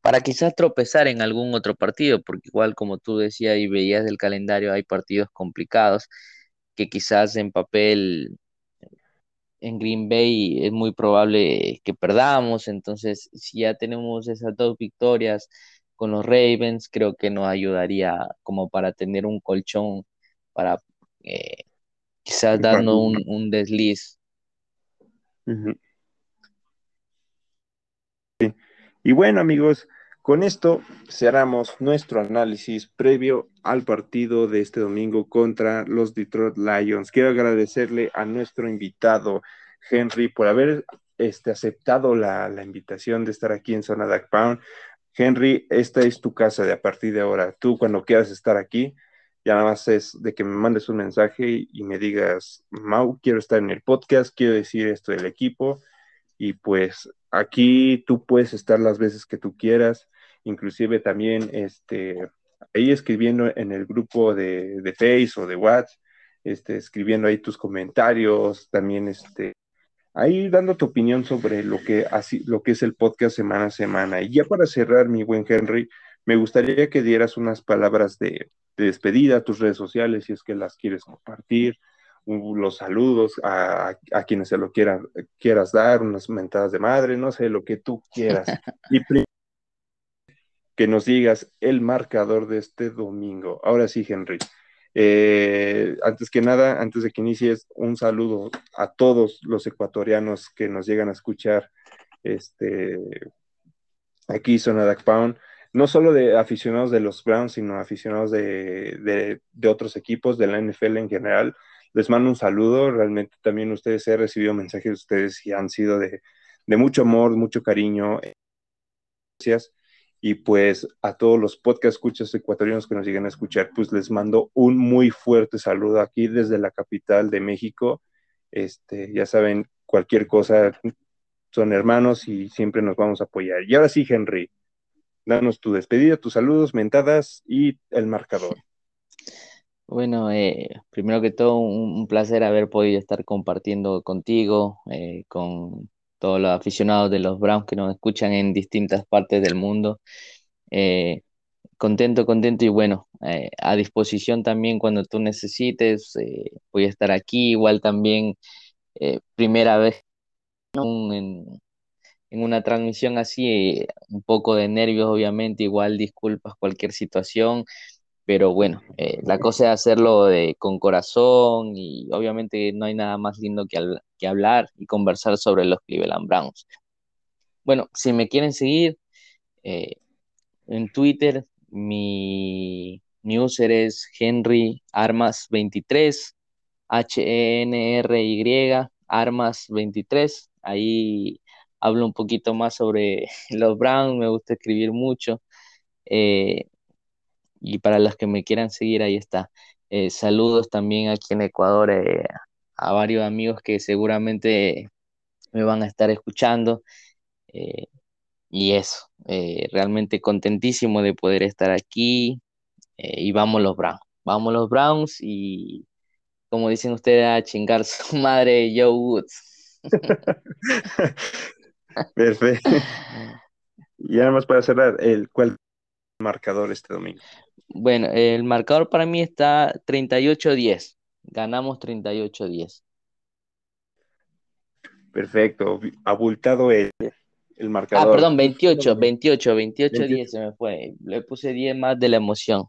para quizás tropezar en algún otro partido, porque igual como tú decías y veías del calendario, hay partidos complicados que quizás en papel en Green Bay es muy probable que perdamos, entonces si ya tenemos esas dos victorias con los Ravens, creo que nos ayudaría como para tener un colchón para eh, quizás darnos un, un desliz. Y bueno, amigos, con esto cerramos nuestro análisis previo al partido de este domingo contra los Detroit Lions. Quiero agradecerle a nuestro invitado, Henry, por haber este, aceptado la, la invitación de estar aquí en Zona Duck Pound. Henry, esta es tu casa de a partir de ahora. Tú cuando quieras estar aquí, ya nada más es de que me mandes un mensaje y me digas, Mau, quiero estar en el podcast, quiero decir esto del equipo y pues aquí tú puedes estar las veces que tú quieras, inclusive también este, ahí escribiendo en el grupo de, de Face o de WhatsApp, este, escribiendo ahí tus comentarios, también este, ahí dando tu opinión sobre lo que, así, lo que es el podcast semana a semana. Y ya para cerrar, mi buen Henry, me gustaría que dieras unas palabras de, de despedida a tus redes sociales, si es que las quieres compartir, los saludos a, a, quienes se lo quieran, quieras dar, unas mentadas de madre, no sé, lo que tú quieras. Y que nos digas el marcador de este domingo. Ahora sí, Henry. Eh, antes que nada, antes de que inicies, un saludo a todos los ecuatorianos que nos llegan a escuchar este, aquí Sonadak Pound, no solo de aficionados de los Browns, sino aficionados de, de, de, otros equipos, de la NFL en general. Les mando un saludo, realmente también ustedes he recibido mensajes de ustedes y han sido de, de mucho amor, mucho cariño. Gracias. Y pues a todos los podcast escuchas ecuatorianos que nos lleguen a escuchar, pues les mando un muy fuerte saludo aquí desde la capital de México. Este, ya saben, cualquier cosa, son hermanos y siempre nos vamos a apoyar. Y ahora sí, Henry, danos tu despedida, tus saludos, mentadas y el marcador. Bueno, eh, primero que todo, un, un, placer haber podido estar compartiendo contigo, eh, con todos los aficionados de los Browns que nos escuchan en distintas partes del mundo. Eh, contento, contento y bueno, eh, a disposición también cuando tú necesites. Eh, voy a estar aquí, igual también primera vez en, en, una transmisión así, un poco de nervios obviamente, igual disculpas cualquier situación. Pero bueno, la cosa es hacerlo de, con corazón y obviamente no hay nada más lindo que, que hablar y conversar sobre los Cleveland Browns. Bueno, si me quieren seguir, eh, en Twitter mi, mi user es Henry Armas 23, H-E-N-R-Y, Armas 23. Ahí hablo un poquito más sobre los Browns, me gusta escribir mucho. Eh, y para los que me quieran seguir, ahí está. Eh, saludos también aquí en Ecuador eh, a varios amigos que seguramente me van a estar escuchando. Eh, y eso, eh, realmente contentísimo de poder estar aquí y vamos los Browns, vamos los Browns y como dicen ustedes a chingar su madre Joe Woods. Perfecto. Y nada más para cerrar, el cuál marcador este domingo. Bueno, el marcador para mí está 38-10. Ganamos 38-10. Perfecto, abultado el, el marcador. Ah, perdón, 28, 28, 28, 10 se me fue. Le puse 10 más de la emoción.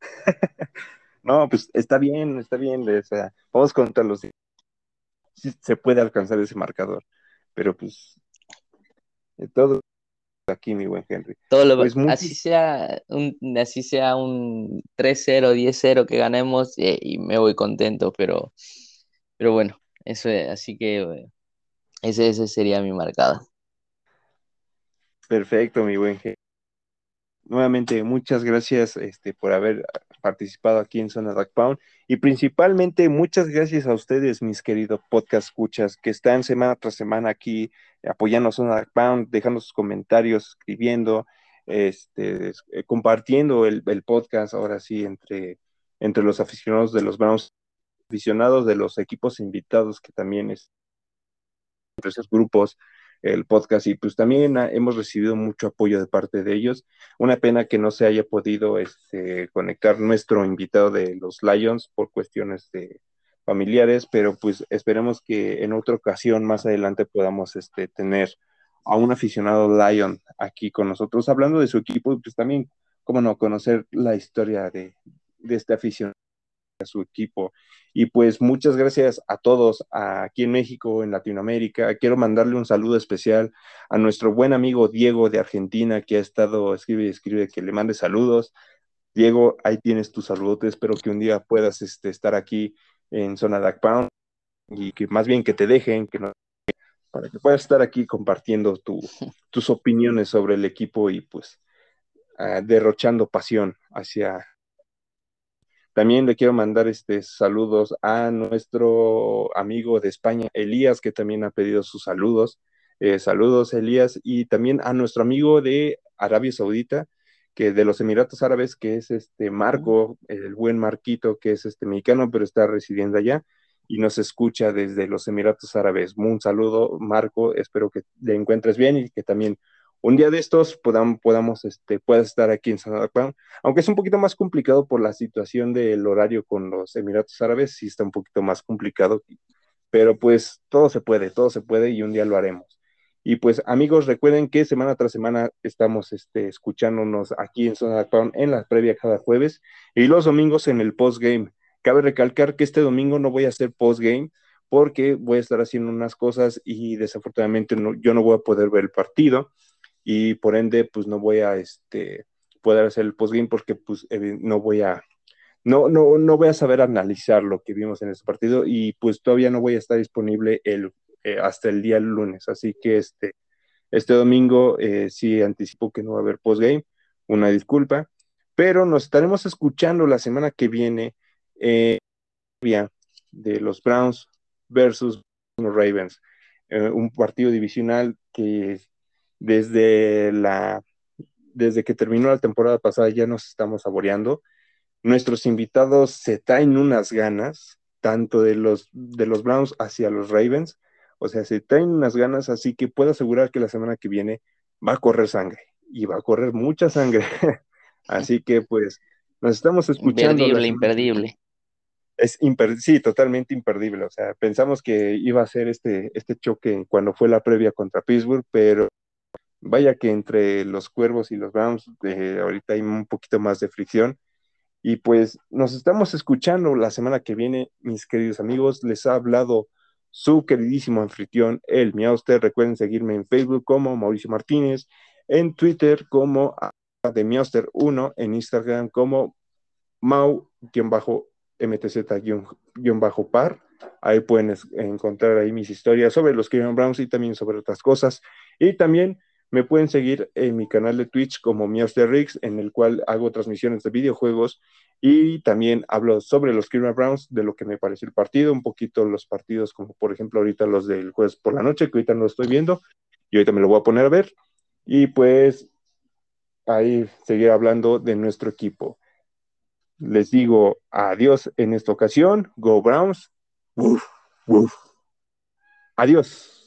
no, pues está bien, está bien. O sea, vamos contra los. Sí, se puede alcanzar ese marcador, pero pues todo aquí, mi buen Henry. Todo lo, pues muy... así, sea un, así sea un 3-0, 10-0 que ganemos eh, y me voy contento, pero, pero bueno, eso es, así que eh, ese, ese sería mi marcado. Perfecto, mi buen Henry. Nuevamente muchas gracias este, por haber participado aquí en Zona Duck Pound. Y principalmente muchas gracias a ustedes, mis queridos podcast escuchas, que están semana tras semana aquí apoyando a Zona Duck Pound, dejando sus comentarios, escribiendo, este, eh, compartiendo el, podcast ahora sí entre, entre los aficionados de los Browns, aficionados de los equipos invitados que también es entre esos grupos el podcast y pues también hemos recibido mucho apoyo de parte de ellos. Una pena que no se haya podido este, conectar nuestro invitado de los Lions por cuestiones familiares, pero pues esperemos que en otra ocasión más adelante podamos este, tener a un aficionado Lion aquí con nosotros, hablando de su equipo, pues también, cómo no, conocer la historia de, de este aficionado a su equipo. Y pues muchas gracias a todos aquí en México, en Latinoamérica. Quiero mandarle un saludo especial a nuestro buen amigo Diego de Argentina, que ha estado, escribe y escribe, que le mande saludos. Diego, ahí tienes tu saludote. Espero que un día puedas este, estar aquí en Zona Duck Pound y que más bien que te dejen, que no, para que puedas estar aquí compartiendo tu, tus opiniones sobre el equipo y pues uh, derrochando pasión hacia, también le quiero mandar este, saludos a nuestro amigo de España, Elías, que también ha pedido sus saludos. Eh, saludos, Elías, y también a nuestro amigo de Arabia Saudita, que de los Emiratos Árabes, que es este Marco, el buen Marquito, que es este mexicano, pero está residiendo allá y nos escucha desde los Emiratos Árabes. Un saludo, Marco, espero que te encuentres bien y que también un día de estos podamos, podamos este, puedas estar aquí en San Juan, aunque es un poquito más complicado por la situación del horario con los Emiratos Árabes, sí está un poquito más complicado, pero pues todo se puede, todo se puede y un día lo haremos. Y pues amigos, recuerden que semana tras semana estamos este, escuchándonos aquí en Zona Pound en la previa cada jueves y los domingos en el postgame. Cabe recalcar que este domingo no voy a hacer postgame porque voy a estar haciendo unas cosas y desafortunadamente no, yo no voy a poder ver el partido y por ende pues no voy a este poder hacer el postgame porque pues no voy a no, no, no voy a saber analizar lo que vimos en este partido y pues todavía no voy a estar disponible el, eh, hasta el día lunes, así que este, este domingo eh, sí anticipo que no va a haber postgame, una disculpa, pero nos estaremos escuchando la semana que viene eh, de los Browns versus los Ravens, eh, un partido divisional que desde la desde que terminó la temporada pasada ya nos estamos saboreando. Nuestros invitados se traen unas ganas, tanto de los, de los Browns hacia los Ravens, o sea, se traen unas ganas, así que puedo asegurar que la semana que viene va a correr sangre, y va a correr mucha sangre. así que pues nos estamos escuchando. Imperdible, imperdible. Es imper sí, totalmente imperdible. O sea, pensamos que iba a ser este, este choque cuando fue la previa contra Pittsburgh, pero vaya que entre los Cuervos y los Browns eh, ahorita hay un poquito más de fricción. Y pues nos estamos escuchando la semana que viene, mis queridos amigos. Les ha hablado su queridísimo anfitrión, el Miauster. Recuerden seguirme en Facebook como Mauricio Martínez, en Twitter como de Miauster1, en Instagram como Mau-MTZ-par. Ahí pueden encontrar ahí mis historias sobre los Cleveland Browns y también sobre otras cosas. Y también me pueden seguir en mi canal de Twitch como Riggs, en el cual hago transmisiones de videojuegos y también hablo sobre los Cleveland Browns, de lo que me pareció el partido, un poquito los partidos como por ejemplo ahorita los del jueves por la noche, que ahorita no lo estoy viendo y ahorita me lo voy a poner a ver. Y pues ahí seguir hablando de nuestro equipo. Les digo adiós en esta ocasión. Go Browns. Adiós.